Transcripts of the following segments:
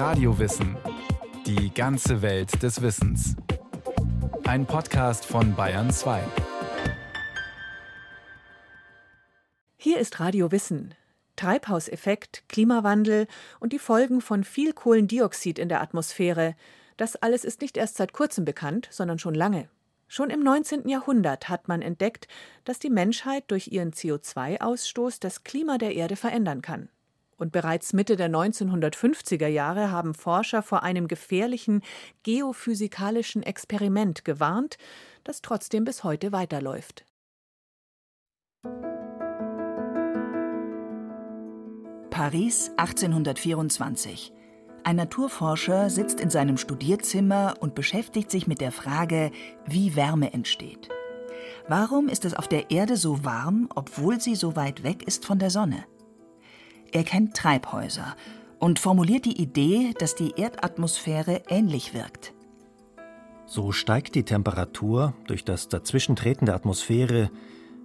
Radiowissen. Die ganze Welt des Wissens. Ein Podcast von Bayern 2. Hier ist Radio Wissen. Treibhauseffekt, Klimawandel und die Folgen von viel Kohlendioxid in der Atmosphäre. Das alles ist nicht erst seit kurzem bekannt, sondern schon lange. Schon im 19. Jahrhundert hat man entdeckt, dass die Menschheit durch ihren CO2-Ausstoß das Klima der Erde verändern kann. Und bereits Mitte der 1950er Jahre haben Forscher vor einem gefährlichen geophysikalischen Experiment gewarnt, das trotzdem bis heute weiterläuft. Paris 1824 ein Naturforscher sitzt in seinem Studierzimmer und beschäftigt sich mit der Frage, wie Wärme entsteht. Warum ist es auf der Erde so warm, obwohl sie so weit weg ist von der Sonne? Er kennt Treibhäuser und formuliert die Idee, dass die Erdatmosphäre ähnlich wirkt. So steigt die Temperatur durch das Dazwischentreten der Atmosphäre,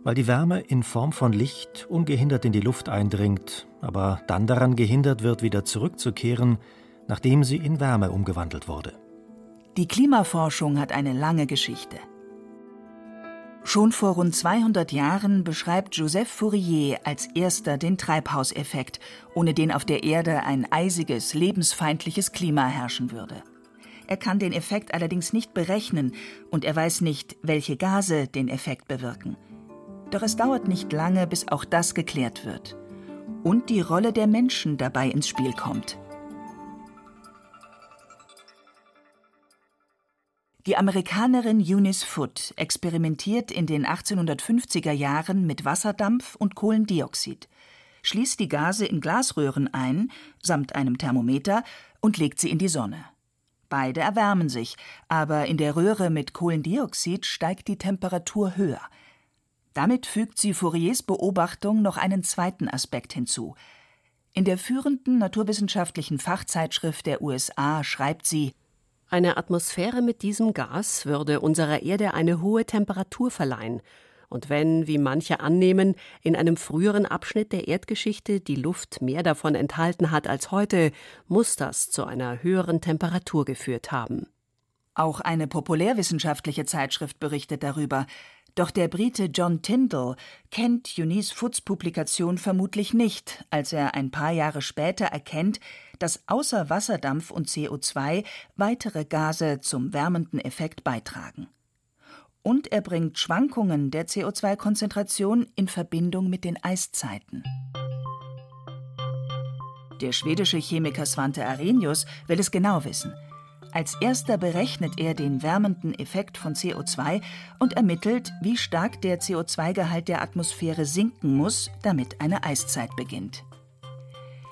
weil die Wärme in Form von Licht ungehindert in die Luft eindringt, aber dann daran gehindert wird, wieder zurückzukehren, nachdem sie in Wärme umgewandelt wurde. Die Klimaforschung hat eine lange Geschichte. Schon vor rund 200 Jahren beschreibt Joseph Fourier als erster den Treibhauseffekt, ohne den auf der Erde ein eisiges, lebensfeindliches Klima herrschen würde. Er kann den Effekt allerdings nicht berechnen und er weiß nicht, welche Gase den Effekt bewirken. Doch es dauert nicht lange, bis auch das geklärt wird. Und die Rolle der Menschen dabei ins Spiel kommt. Die Amerikanerin Eunice Foote experimentiert in den 1850er Jahren mit Wasserdampf und Kohlendioxid, schließt die Gase in Glasröhren ein, samt einem Thermometer, und legt sie in die Sonne. Beide erwärmen sich, aber in der Röhre mit Kohlendioxid steigt die Temperatur höher. Damit fügt sie Fouriers Beobachtung noch einen zweiten Aspekt hinzu. In der führenden naturwissenschaftlichen Fachzeitschrift der USA schreibt sie eine Atmosphäre mit diesem Gas würde unserer Erde eine hohe Temperatur verleihen. Und wenn, wie manche annehmen, in einem früheren Abschnitt der Erdgeschichte die Luft mehr davon enthalten hat als heute, muss das zu einer höheren Temperatur geführt haben. Auch eine populärwissenschaftliche Zeitschrift berichtet darüber. Doch der Brite John Tyndall kennt Eunice Foots Publikation vermutlich nicht, als er ein paar Jahre später erkennt, dass außer Wasserdampf und CO2 weitere Gase zum wärmenden Effekt beitragen. Und er bringt Schwankungen der CO2-Konzentration in Verbindung mit den Eiszeiten. Der schwedische Chemiker Svante Arrhenius will es genau wissen – als erster berechnet er den wärmenden Effekt von CO2 und ermittelt, wie stark der CO2-Gehalt der Atmosphäre sinken muss, damit eine Eiszeit beginnt.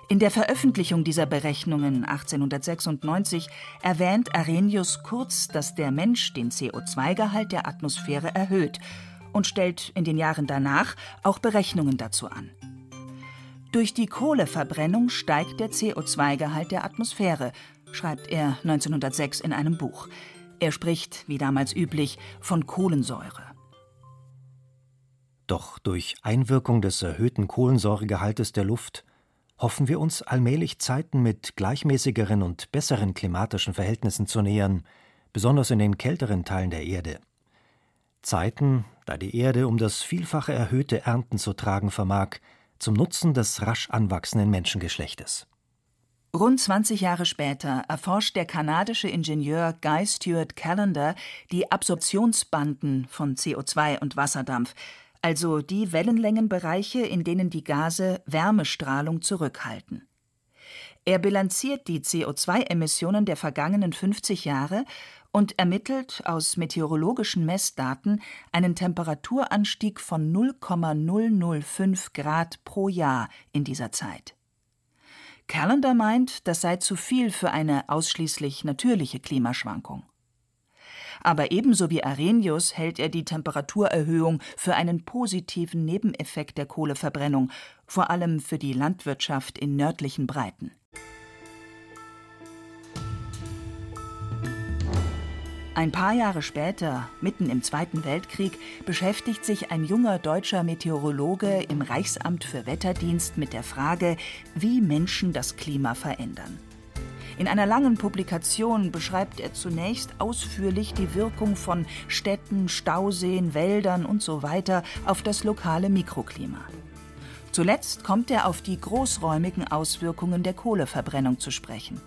In der Veröffentlichung dieser Berechnungen 1896 erwähnt Arrhenius kurz, dass der Mensch den CO2-Gehalt der Atmosphäre erhöht und stellt in den Jahren danach auch Berechnungen dazu an. Durch die Kohleverbrennung steigt der CO2-Gehalt der Atmosphäre schreibt er 1906 in einem Buch. Er spricht, wie damals üblich, von Kohlensäure. Doch durch Einwirkung des erhöhten Kohlensäuregehaltes der Luft hoffen wir uns allmählich Zeiten mit gleichmäßigeren und besseren klimatischen Verhältnissen zu nähern, besonders in den kälteren Teilen der Erde. Zeiten, da die Erde um das Vielfache erhöhte Ernten zu tragen vermag, zum Nutzen des rasch anwachsenden Menschengeschlechtes. Rund 20 Jahre später erforscht der kanadische Ingenieur Guy Stuart Callender die Absorptionsbanden von CO2 und Wasserdampf, also die Wellenlängenbereiche, in denen die Gase Wärmestrahlung zurückhalten. Er bilanziert die CO2-Emissionen der vergangenen 50 Jahre und ermittelt aus meteorologischen Messdaten einen Temperaturanstieg von 0,005 Grad pro Jahr in dieser Zeit. Callender meint, das sei zu viel für eine ausschließlich natürliche Klimaschwankung. Aber ebenso wie Arrhenius hält er die Temperaturerhöhung für einen positiven Nebeneffekt der Kohleverbrennung, vor allem für die Landwirtschaft in nördlichen Breiten. Ein paar Jahre später, mitten im Zweiten Weltkrieg, beschäftigt sich ein junger deutscher Meteorologe im Reichsamt für Wetterdienst mit der Frage, wie Menschen das Klima verändern. In einer langen Publikation beschreibt er zunächst ausführlich die Wirkung von Städten, Stauseen, Wäldern usw. So auf das lokale Mikroklima. Zuletzt kommt er auf die großräumigen Auswirkungen der Kohleverbrennung zu sprechen.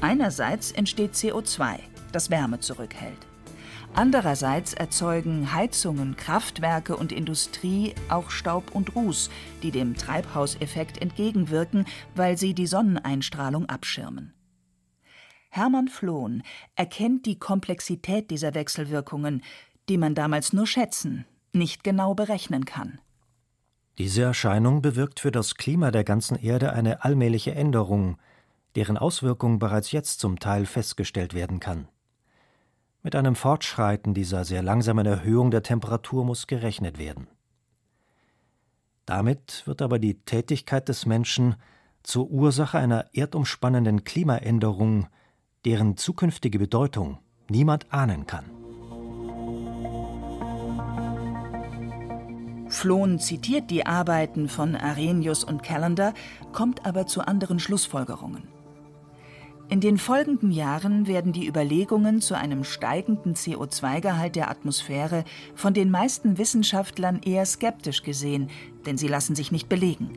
Einerseits entsteht CO2, das Wärme zurückhält. Andererseits erzeugen Heizungen, Kraftwerke und Industrie auch Staub und Ruß, die dem Treibhauseffekt entgegenwirken, weil sie die Sonneneinstrahlung abschirmen. Hermann Flohn erkennt die Komplexität dieser Wechselwirkungen, die man damals nur schätzen, nicht genau berechnen kann. Diese Erscheinung bewirkt für das Klima der ganzen Erde eine allmähliche Änderung, deren Auswirkung bereits jetzt zum Teil festgestellt werden kann. Mit einem Fortschreiten dieser sehr langsamen Erhöhung der Temperatur muss gerechnet werden. Damit wird aber die Tätigkeit des Menschen zur Ursache einer erdumspannenden Klimaänderung, deren zukünftige Bedeutung niemand ahnen kann. Flohn zitiert die Arbeiten von Arrhenius und Callender, kommt aber zu anderen Schlussfolgerungen. In den folgenden Jahren werden die Überlegungen zu einem steigenden CO2-Gehalt der Atmosphäre von den meisten Wissenschaftlern eher skeptisch gesehen, denn sie lassen sich nicht belegen.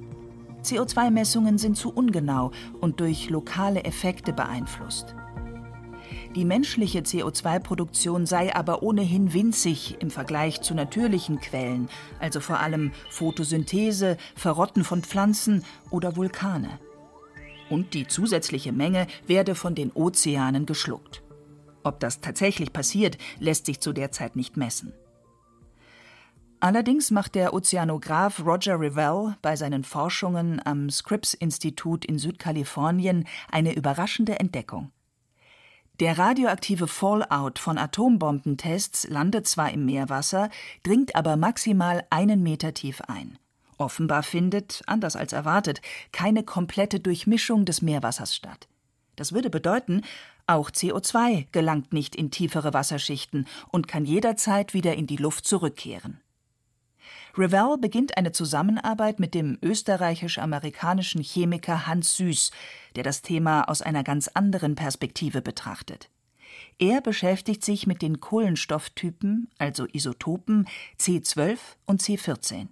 CO2-Messungen sind zu ungenau und durch lokale Effekte beeinflusst. Die menschliche CO2-Produktion sei aber ohnehin winzig im Vergleich zu natürlichen Quellen, also vor allem Photosynthese, Verrotten von Pflanzen oder Vulkane und die zusätzliche Menge werde von den Ozeanen geschluckt. Ob das tatsächlich passiert, lässt sich zu der Zeit nicht messen. Allerdings macht der Ozeanograph Roger Revell bei seinen Forschungen am Scripps-Institut in Südkalifornien eine überraschende Entdeckung. Der radioaktive Fallout von Atombombentests landet zwar im Meerwasser, dringt aber maximal einen Meter tief ein. Offenbar findet, anders als erwartet, keine komplette Durchmischung des Meerwassers statt. Das würde bedeuten, auch CO2 gelangt nicht in tiefere Wasserschichten und kann jederzeit wieder in die Luft zurückkehren. Revell beginnt eine Zusammenarbeit mit dem österreichisch-amerikanischen Chemiker Hans Süß, der das Thema aus einer ganz anderen Perspektive betrachtet. Er beschäftigt sich mit den Kohlenstofftypen, also Isotopen C12 und C14.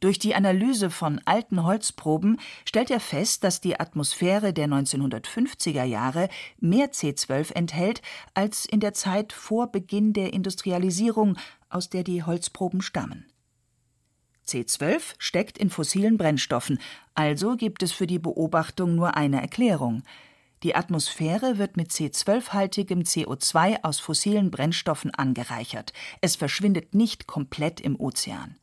Durch die Analyse von alten Holzproben stellt er fest, dass die Atmosphäre der 1950er Jahre mehr C12 enthält als in der Zeit vor Beginn der Industrialisierung, aus der die Holzproben stammen. C12 steckt in fossilen Brennstoffen, also gibt es für die Beobachtung nur eine Erklärung. Die Atmosphäre wird mit C12-haltigem CO2 aus fossilen Brennstoffen angereichert. Es verschwindet nicht komplett im Ozean.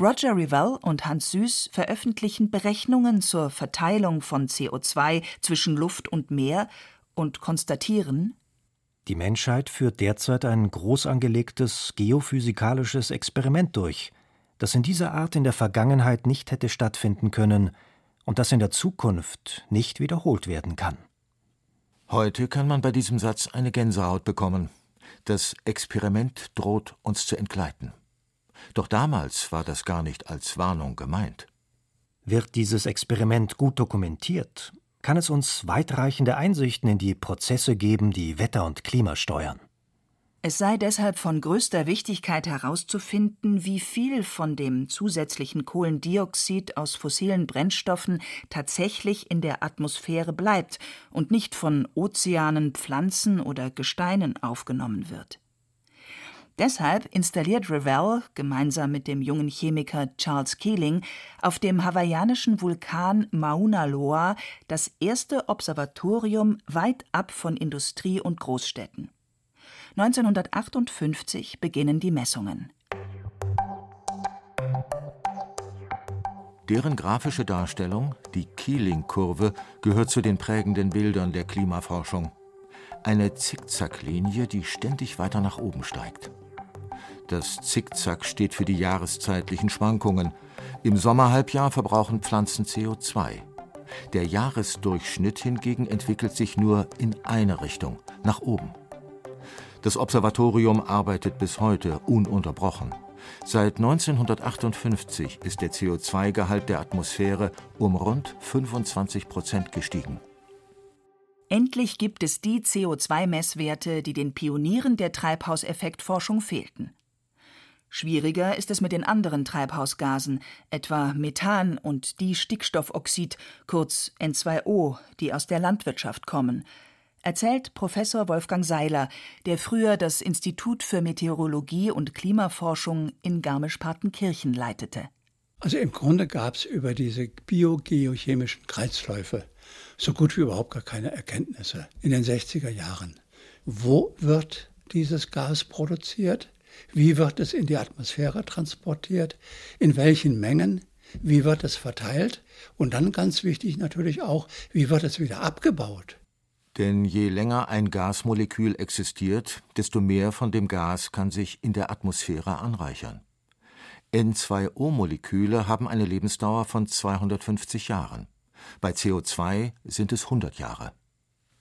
Roger Revell und Hans Süß veröffentlichen Berechnungen zur Verteilung von CO2 zwischen Luft und Meer und konstatieren, die Menschheit führt derzeit ein groß angelegtes geophysikalisches Experiment durch, das in dieser Art in der Vergangenheit nicht hätte stattfinden können und das in der Zukunft nicht wiederholt werden kann. Heute kann man bei diesem Satz eine Gänsehaut bekommen. Das Experiment droht uns zu entgleiten. Doch damals war das gar nicht als Warnung gemeint. Wird dieses Experiment gut dokumentiert, kann es uns weitreichende Einsichten in die Prozesse geben, die Wetter und Klima steuern. Es sei deshalb von größter Wichtigkeit herauszufinden, wie viel von dem zusätzlichen Kohlendioxid aus fossilen Brennstoffen tatsächlich in der Atmosphäre bleibt und nicht von Ozeanen, Pflanzen oder Gesteinen aufgenommen wird. Deshalb installiert Revell gemeinsam mit dem jungen Chemiker Charles Keeling auf dem hawaiianischen Vulkan Mauna Loa das erste Observatorium weit ab von Industrie und Großstädten. 1958 beginnen die Messungen. Deren grafische Darstellung, die Keeling-Kurve, gehört zu den prägenden Bildern der Klimaforschung. Eine Zickzacklinie, die ständig weiter nach oben steigt. Das Zickzack steht für die jahreszeitlichen Schwankungen. Im Sommerhalbjahr verbrauchen Pflanzen CO2. Der Jahresdurchschnitt hingegen entwickelt sich nur in eine Richtung, nach oben. Das Observatorium arbeitet bis heute ununterbrochen. Seit 1958 ist der CO2-Gehalt der Atmosphäre um rund 25 Prozent gestiegen. Endlich gibt es die CO2-Messwerte, die den Pionieren der Treibhauseffektforschung fehlten. Schwieriger ist es mit den anderen Treibhausgasen, etwa Methan und Stickstoffoxid, kurz N2O, die aus der Landwirtschaft kommen, erzählt Professor Wolfgang Seiler, der früher das Institut für Meteorologie und Klimaforschung in Garmisch-Partenkirchen leitete. Also im Grunde gab es über diese biogeochemischen Kreisläufe so gut wie überhaupt gar keine Erkenntnisse in den 60er Jahren. Wo wird dieses Gas produziert? Wie wird es in die Atmosphäre transportiert? In welchen Mengen? Wie wird es verteilt? Und dann ganz wichtig natürlich auch, wie wird es wieder abgebaut? Denn je länger ein Gasmolekül existiert, desto mehr von dem Gas kann sich in der Atmosphäre anreichern. N2O-Moleküle haben eine Lebensdauer von 250 Jahren. Bei CO2 sind es 100 Jahre.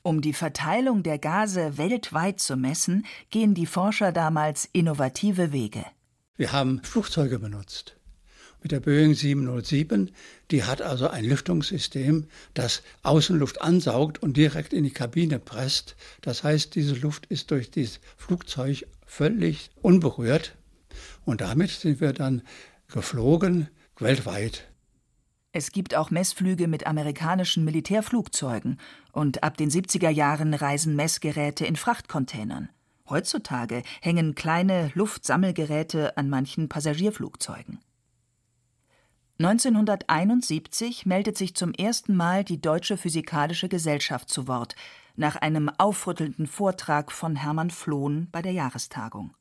Um die Verteilung der Gase weltweit zu messen, gehen die Forscher damals innovative Wege. Wir haben Flugzeuge benutzt. Mit der Boeing 707, die hat also ein Lüftungssystem, das Außenluft ansaugt und direkt in die Kabine presst. Das heißt, diese Luft ist durch dieses Flugzeug völlig unberührt und damit sind wir dann geflogen weltweit. Es gibt auch Messflüge mit amerikanischen Militärflugzeugen und ab den 70er Jahren reisen Messgeräte in Frachtcontainern. Heutzutage hängen kleine Luftsammelgeräte an manchen Passagierflugzeugen. 1971 meldet sich zum ersten Mal die Deutsche Physikalische Gesellschaft zu Wort, nach einem aufrüttelnden Vortrag von Hermann Flohn bei der Jahrestagung.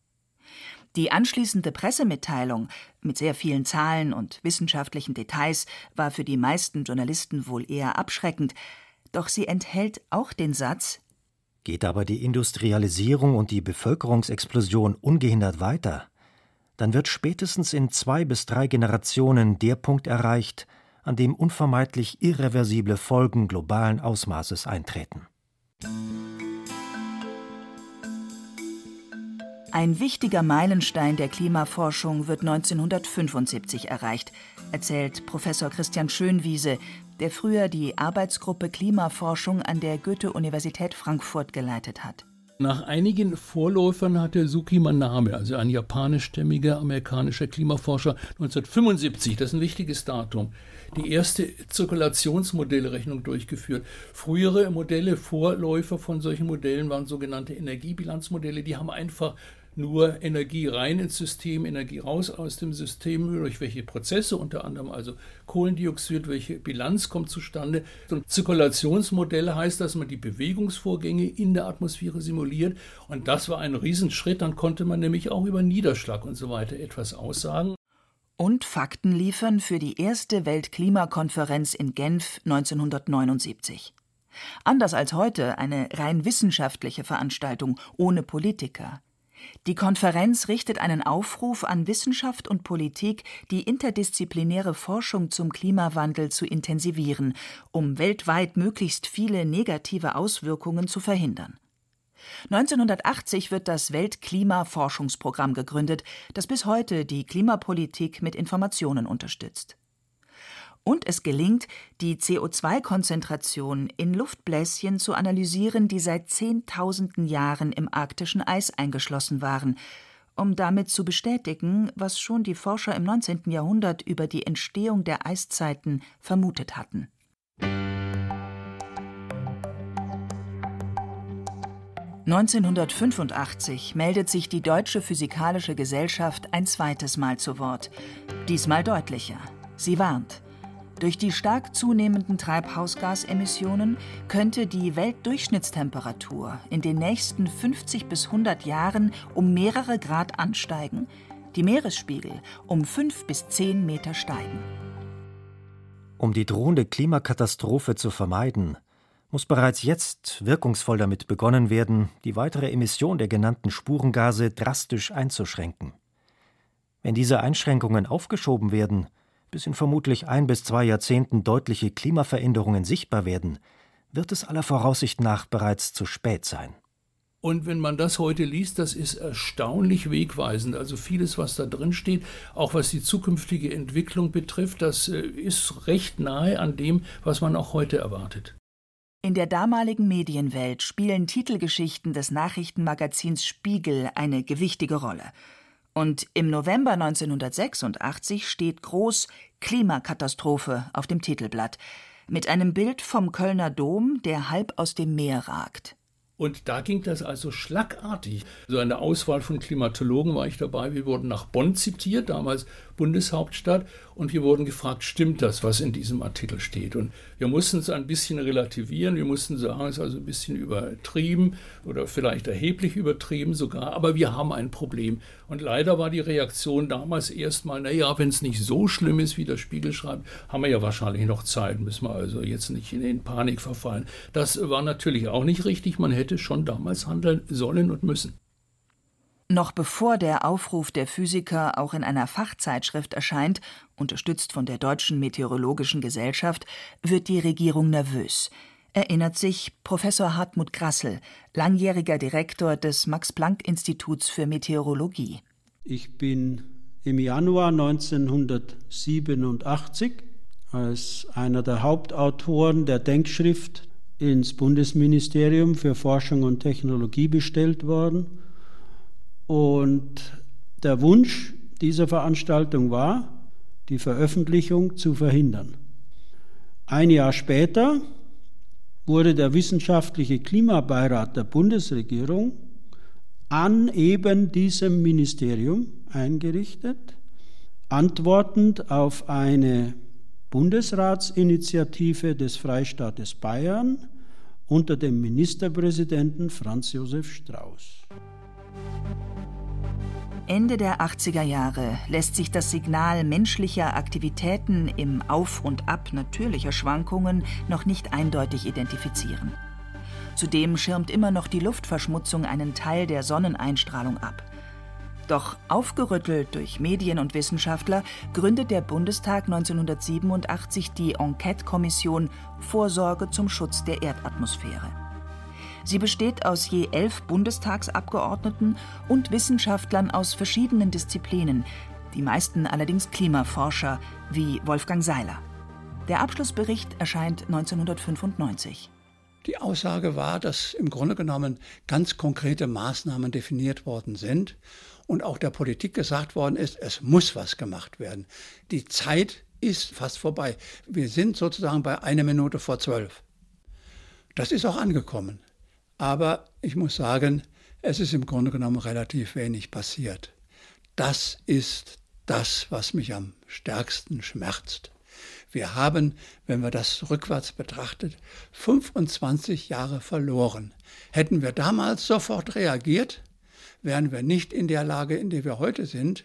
Die anschließende Pressemitteilung mit sehr vielen Zahlen und wissenschaftlichen Details war für die meisten Journalisten wohl eher abschreckend, doch sie enthält auch den Satz Geht aber die Industrialisierung und die Bevölkerungsexplosion ungehindert weiter, dann wird spätestens in zwei bis drei Generationen der Punkt erreicht, an dem unvermeidlich irreversible Folgen globalen Ausmaßes eintreten. Ein wichtiger Meilenstein der Klimaforschung wird 1975 erreicht, erzählt Professor Christian Schönwiese, der früher die Arbeitsgruppe Klimaforschung an der Goethe-Universität Frankfurt geleitet hat. Nach einigen Vorläufern hatte Suki Maname, also ein japanischstämmiger amerikanischer Klimaforscher, 1975, das ist ein wichtiges Datum, die erste Zirkulationsmodellrechnung durchgeführt. Frühere Modelle, Vorläufer von solchen Modellen waren sogenannte Energiebilanzmodelle, die haben einfach nur Energie rein ins System, Energie raus aus dem System, durch welche Prozesse, unter anderem also Kohlendioxid, welche Bilanz kommt zustande. Und Zirkulationsmodell heißt, dass man die Bewegungsvorgänge in der Atmosphäre simuliert. Und das war ein Riesenschritt. Dann konnte man nämlich auch über Niederschlag und so weiter etwas aussagen. Und Fakten liefern für die erste Weltklimakonferenz in Genf 1979. Anders als heute eine rein wissenschaftliche Veranstaltung ohne Politiker. Die Konferenz richtet einen Aufruf an Wissenschaft und Politik, die interdisziplinäre Forschung zum Klimawandel zu intensivieren, um weltweit möglichst viele negative Auswirkungen zu verhindern. 1980 wird das Weltklimaforschungsprogramm gegründet, das bis heute die Klimapolitik mit Informationen unterstützt und es gelingt, die CO2-Konzentration in Luftbläschen zu analysieren, die seit Zehntausenden Jahren im arktischen Eis eingeschlossen waren, um damit zu bestätigen, was schon die Forscher im 19. Jahrhundert über die Entstehung der Eiszeiten vermutet hatten. (1985) meldet sich die Deutsche Physikalische Gesellschaft ein zweites Mal zu Wort, diesmal deutlicher. Sie warnt: durch die stark zunehmenden Treibhausgasemissionen könnte die Weltdurchschnittstemperatur in den nächsten 50 bis 100 Jahren um mehrere Grad ansteigen, die Meeresspiegel um 5 bis 10 Meter steigen. Um die drohende Klimakatastrophe zu vermeiden, muss bereits jetzt wirkungsvoll damit begonnen werden, die weitere Emission der genannten Spurengase drastisch einzuschränken. Wenn diese Einschränkungen aufgeschoben werden, bis in vermutlich ein bis zwei Jahrzehnten deutliche Klimaveränderungen sichtbar werden, wird es aller Voraussicht nach bereits zu spät sein. Und wenn man das heute liest, das ist erstaunlich wegweisend. Also vieles, was da drin steht, auch was die zukünftige Entwicklung betrifft, das äh, ist recht nahe an dem, was man auch heute erwartet. In der damaligen Medienwelt spielen Titelgeschichten des Nachrichtenmagazins Spiegel eine gewichtige Rolle. Und im November 1986 steht groß Klimakatastrophe auf dem Titelblatt mit einem Bild vom Kölner Dom, der halb aus dem Meer ragt. Und da ging das also schlagartig. So eine Auswahl von Klimatologen war ich dabei. Wir wurden nach Bonn zitiert, damals Bundeshauptstadt, und wir wurden gefragt, stimmt das, was in diesem Artikel steht? Und wir mussten es ein bisschen relativieren. Wir mussten sagen, es ist also ein bisschen übertrieben oder vielleicht erheblich übertrieben sogar, aber wir haben ein Problem. Und leider war die Reaktion damals erstmal, naja, wenn es nicht so schlimm ist, wie der Spiegel schreibt, haben wir ja wahrscheinlich noch Zeit, müssen wir also jetzt nicht in, in Panik verfallen. Das war natürlich auch nicht richtig. Man hätte schon damals handeln sollen und müssen. Noch bevor der Aufruf der Physiker auch in einer Fachzeitschrift erscheint, unterstützt von der Deutschen Meteorologischen Gesellschaft, wird die Regierung nervös. Erinnert sich Professor Hartmut Grassel, langjähriger Direktor des Max-Planck-Instituts für Meteorologie. Ich bin im Januar 1987 als einer der Hauptautoren der Denkschrift ins Bundesministerium für Forschung und Technologie bestellt worden und der Wunsch dieser Veranstaltung war, die Veröffentlichung zu verhindern. Ein Jahr später wurde der wissenschaftliche Klimabeirat der Bundesregierung an eben diesem Ministerium eingerichtet, antwortend auf eine Bundesratsinitiative des Freistaates Bayern unter dem Ministerpräsidenten Franz Josef Strauß. Ende der 80er Jahre lässt sich das Signal menschlicher Aktivitäten im Auf und Ab natürlicher Schwankungen noch nicht eindeutig identifizieren. Zudem schirmt immer noch die Luftverschmutzung einen Teil der Sonneneinstrahlung ab. Doch aufgerüttelt durch Medien und Wissenschaftler gründet der Bundestag 1987 die Enquete-Kommission Vorsorge zum Schutz der Erdatmosphäre. Sie besteht aus je elf Bundestagsabgeordneten und Wissenschaftlern aus verschiedenen Disziplinen, die meisten allerdings Klimaforscher wie Wolfgang Seiler. Der Abschlussbericht erscheint 1995. Die Aussage war, dass im Grunde genommen ganz konkrete Maßnahmen definiert worden sind und auch der Politik gesagt worden ist, es muss was gemacht werden. Die Zeit ist fast vorbei. Wir sind sozusagen bei einer Minute vor zwölf. Das ist auch angekommen. Aber ich muss sagen, es ist im Grunde genommen relativ wenig passiert. Das ist das, was mich am stärksten schmerzt. Wir haben, wenn wir das rückwärts betrachtet, 25 Jahre verloren. Hätten wir damals sofort reagiert, wären wir nicht in der Lage, in der wir heute sind,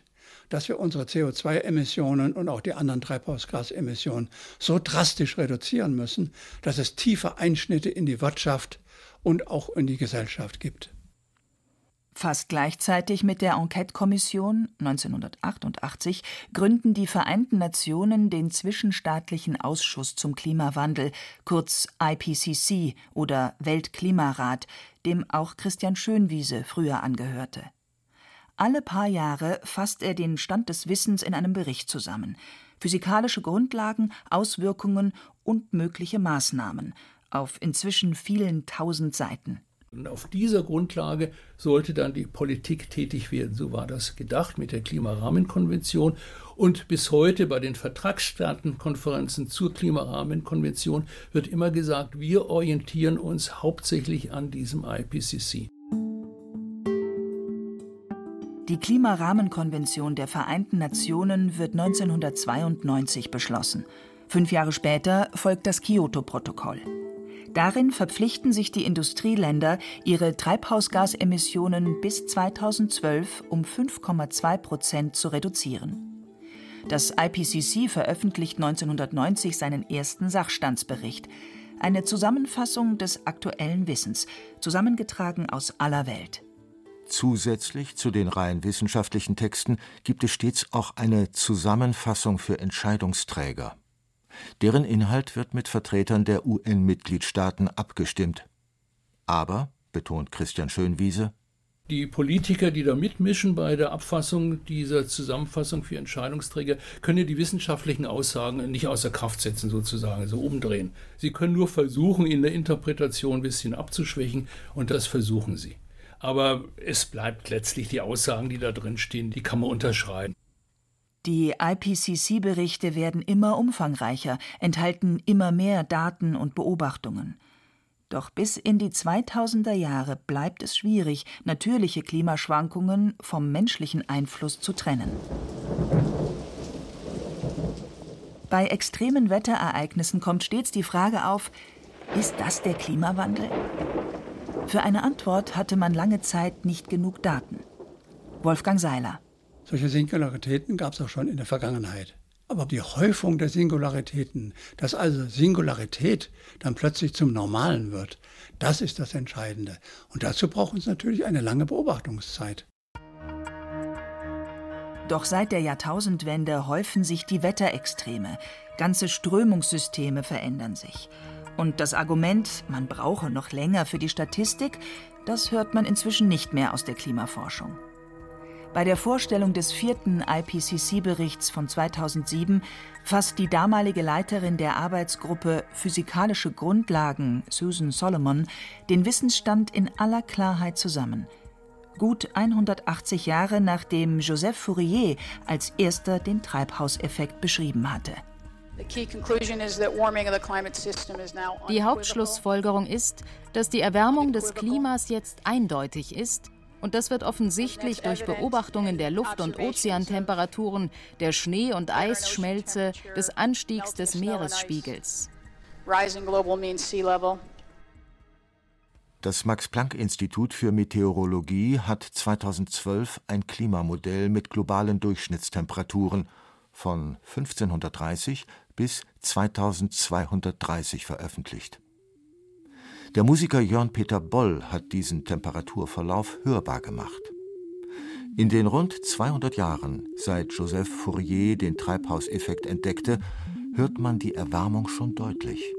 dass wir unsere CO2-Emissionen und auch die anderen Treibhausgasemissionen so drastisch reduzieren müssen, dass es tiefe Einschnitte in die Wirtschaft und auch in die Gesellschaft gibt. Fast gleichzeitig mit der Enquete-Kommission 1988 gründen die Vereinten Nationen den Zwischenstaatlichen Ausschuss zum Klimawandel, kurz IPCC oder Weltklimarat, dem auch Christian Schönwiese früher angehörte. Alle paar Jahre fasst er den Stand des Wissens in einem Bericht zusammen. Physikalische Grundlagen, Auswirkungen und mögliche Maßnahmen auf inzwischen vielen tausend Seiten. Und auf dieser Grundlage sollte dann die Politik tätig werden. So war das gedacht mit der Klimarahmenkonvention. Und bis heute bei den Vertragsstaatenkonferenzen zur Klimarahmenkonvention wird immer gesagt, wir orientieren uns hauptsächlich an diesem IPCC. Die Klimarahmenkonvention der Vereinten Nationen wird 1992 beschlossen. Fünf Jahre später folgt das Kyoto-Protokoll. Darin verpflichten sich die Industrieländer, ihre Treibhausgasemissionen bis 2012 um 5,2 Prozent zu reduzieren. Das IPCC veröffentlicht 1990 seinen ersten Sachstandsbericht, eine Zusammenfassung des aktuellen Wissens, zusammengetragen aus aller Welt. Zusätzlich zu den rein wissenschaftlichen Texten gibt es stets auch eine Zusammenfassung für Entscheidungsträger. Deren Inhalt wird mit Vertretern der UN-Mitgliedstaaten abgestimmt. Aber, betont Christian Schönwiese, Die Politiker, die da mitmischen bei der Abfassung dieser Zusammenfassung für Entscheidungsträger, können die wissenschaftlichen Aussagen nicht außer Kraft setzen, sozusagen, so umdrehen. Sie können nur versuchen, in der Interpretation ein bisschen abzuschwächen und das versuchen sie. Aber es bleibt letztlich die Aussagen, die da drin stehen, die kann man unterschreiben. Die IPCC-Berichte werden immer umfangreicher, enthalten immer mehr Daten und Beobachtungen. Doch bis in die 2000er Jahre bleibt es schwierig, natürliche Klimaschwankungen vom menschlichen Einfluss zu trennen. Bei extremen Wetterereignissen kommt stets die Frage auf, ist das der Klimawandel? Für eine Antwort hatte man lange Zeit nicht genug Daten. Wolfgang Seiler. Solche Singularitäten gab es auch schon in der Vergangenheit. Aber die Häufung der Singularitäten, dass also Singularität dann plötzlich zum Normalen wird, das ist das Entscheidende. Und dazu braucht es natürlich eine lange Beobachtungszeit. Doch seit der Jahrtausendwende häufen sich die Wetterextreme. Ganze Strömungssysteme verändern sich. Und das Argument, man brauche noch länger für die Statistik, das hört man inzwischen nicht mehr aus der Klimaforschung. Bei der Vorstellung des vierten IPCC-Berichts von 2007 fasst die damalige Leiterin der Arbeitsgruppe Physikalische Grundlagen, Susan Solomon, den Wissensstand in aller Klarheit zusammen. Gut 180 Jahre nachdem Joseph Fourier als erster den Treibhauseffekt beschrieben hatte. Die Hauptschlussfolgerung ist, dass die Erwärmung des Klimas jetzt eindeutig ist und das wird offensichtlich durch Beobachtungen der Luft- und Ozeantemperaturen, der Schnee- und Eisschmelze, des Anstiegs des Meeresspiegels. Das Max-Planck-Institut für Meteorologie hat 2012 ein Klimamodell mit globalen Durchschnittstemperaturen von 1530 bis 2230 veröffentlicht. Der Musiker Jörn Peter Boll hat diesen Temperaturverlauf hörbar gemacht. In den rund 200 Jahren, seit Joseph Fourier den Treibhauseffekt entdeckte, hört man die Erwärmung schon deutlich.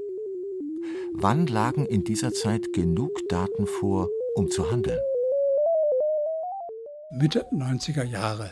Wann lagen in dieser Zeit genug Daten vor, um zu handeln? Mitte 90er Jahre.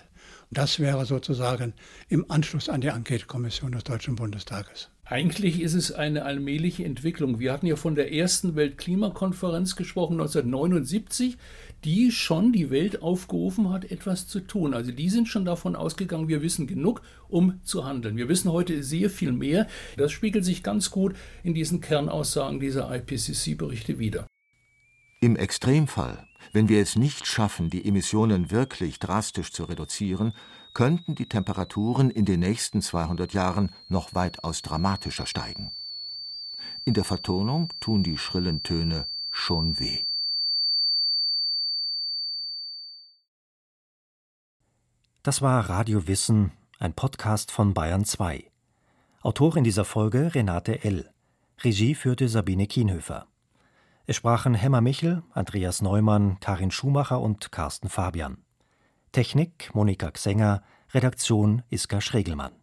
Das wäre sozusagen im Anschluss an die Enquete-Kommission des Deutschen Bundestages. Eigentlich ist es eine allmähliche Entwicklung. Wir hatten ja von der ersten Weltklimakonferenz gesprochen, 1979, die schon die Welt aufgerufen hat, etwas zu tun. Also die sind schon davon ausgegangen, wir wissen genug, um zu handeln. Wir wissen heute sehr viel mehr. Das spiegelt sich ganz gut in diesen Kernaussagen dieser IPCC-Berichte wider. Im Extremfall, wenn wir es nicht schaffen, die Emissionen wirklich drastisch zu reduzieren, könnten die Temperaturen in den nächsten 200 Jahren noch weitaus dramatischer steigen. In der Vertonung tun die schrillen Töne schon weh. Das war Radio Wissen, ein Podcast von Bayern 2. Autorin dieser Folge Renate L. Regie führte Sabine Kienhöfer. Es sprachen Hemmer Michel, Andreas Neumann, Karin Schumacher und Carsten Fabian. Technik Monika Xenger, Redaktion Iska Schregelmann.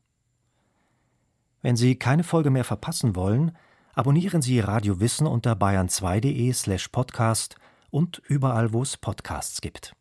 Wenn Sie keine Folge mehr verpassen wollen, abonnieren Sie Radio Wissen unter bayern2.de slash podcast und überall, wo es Podcasts gibt.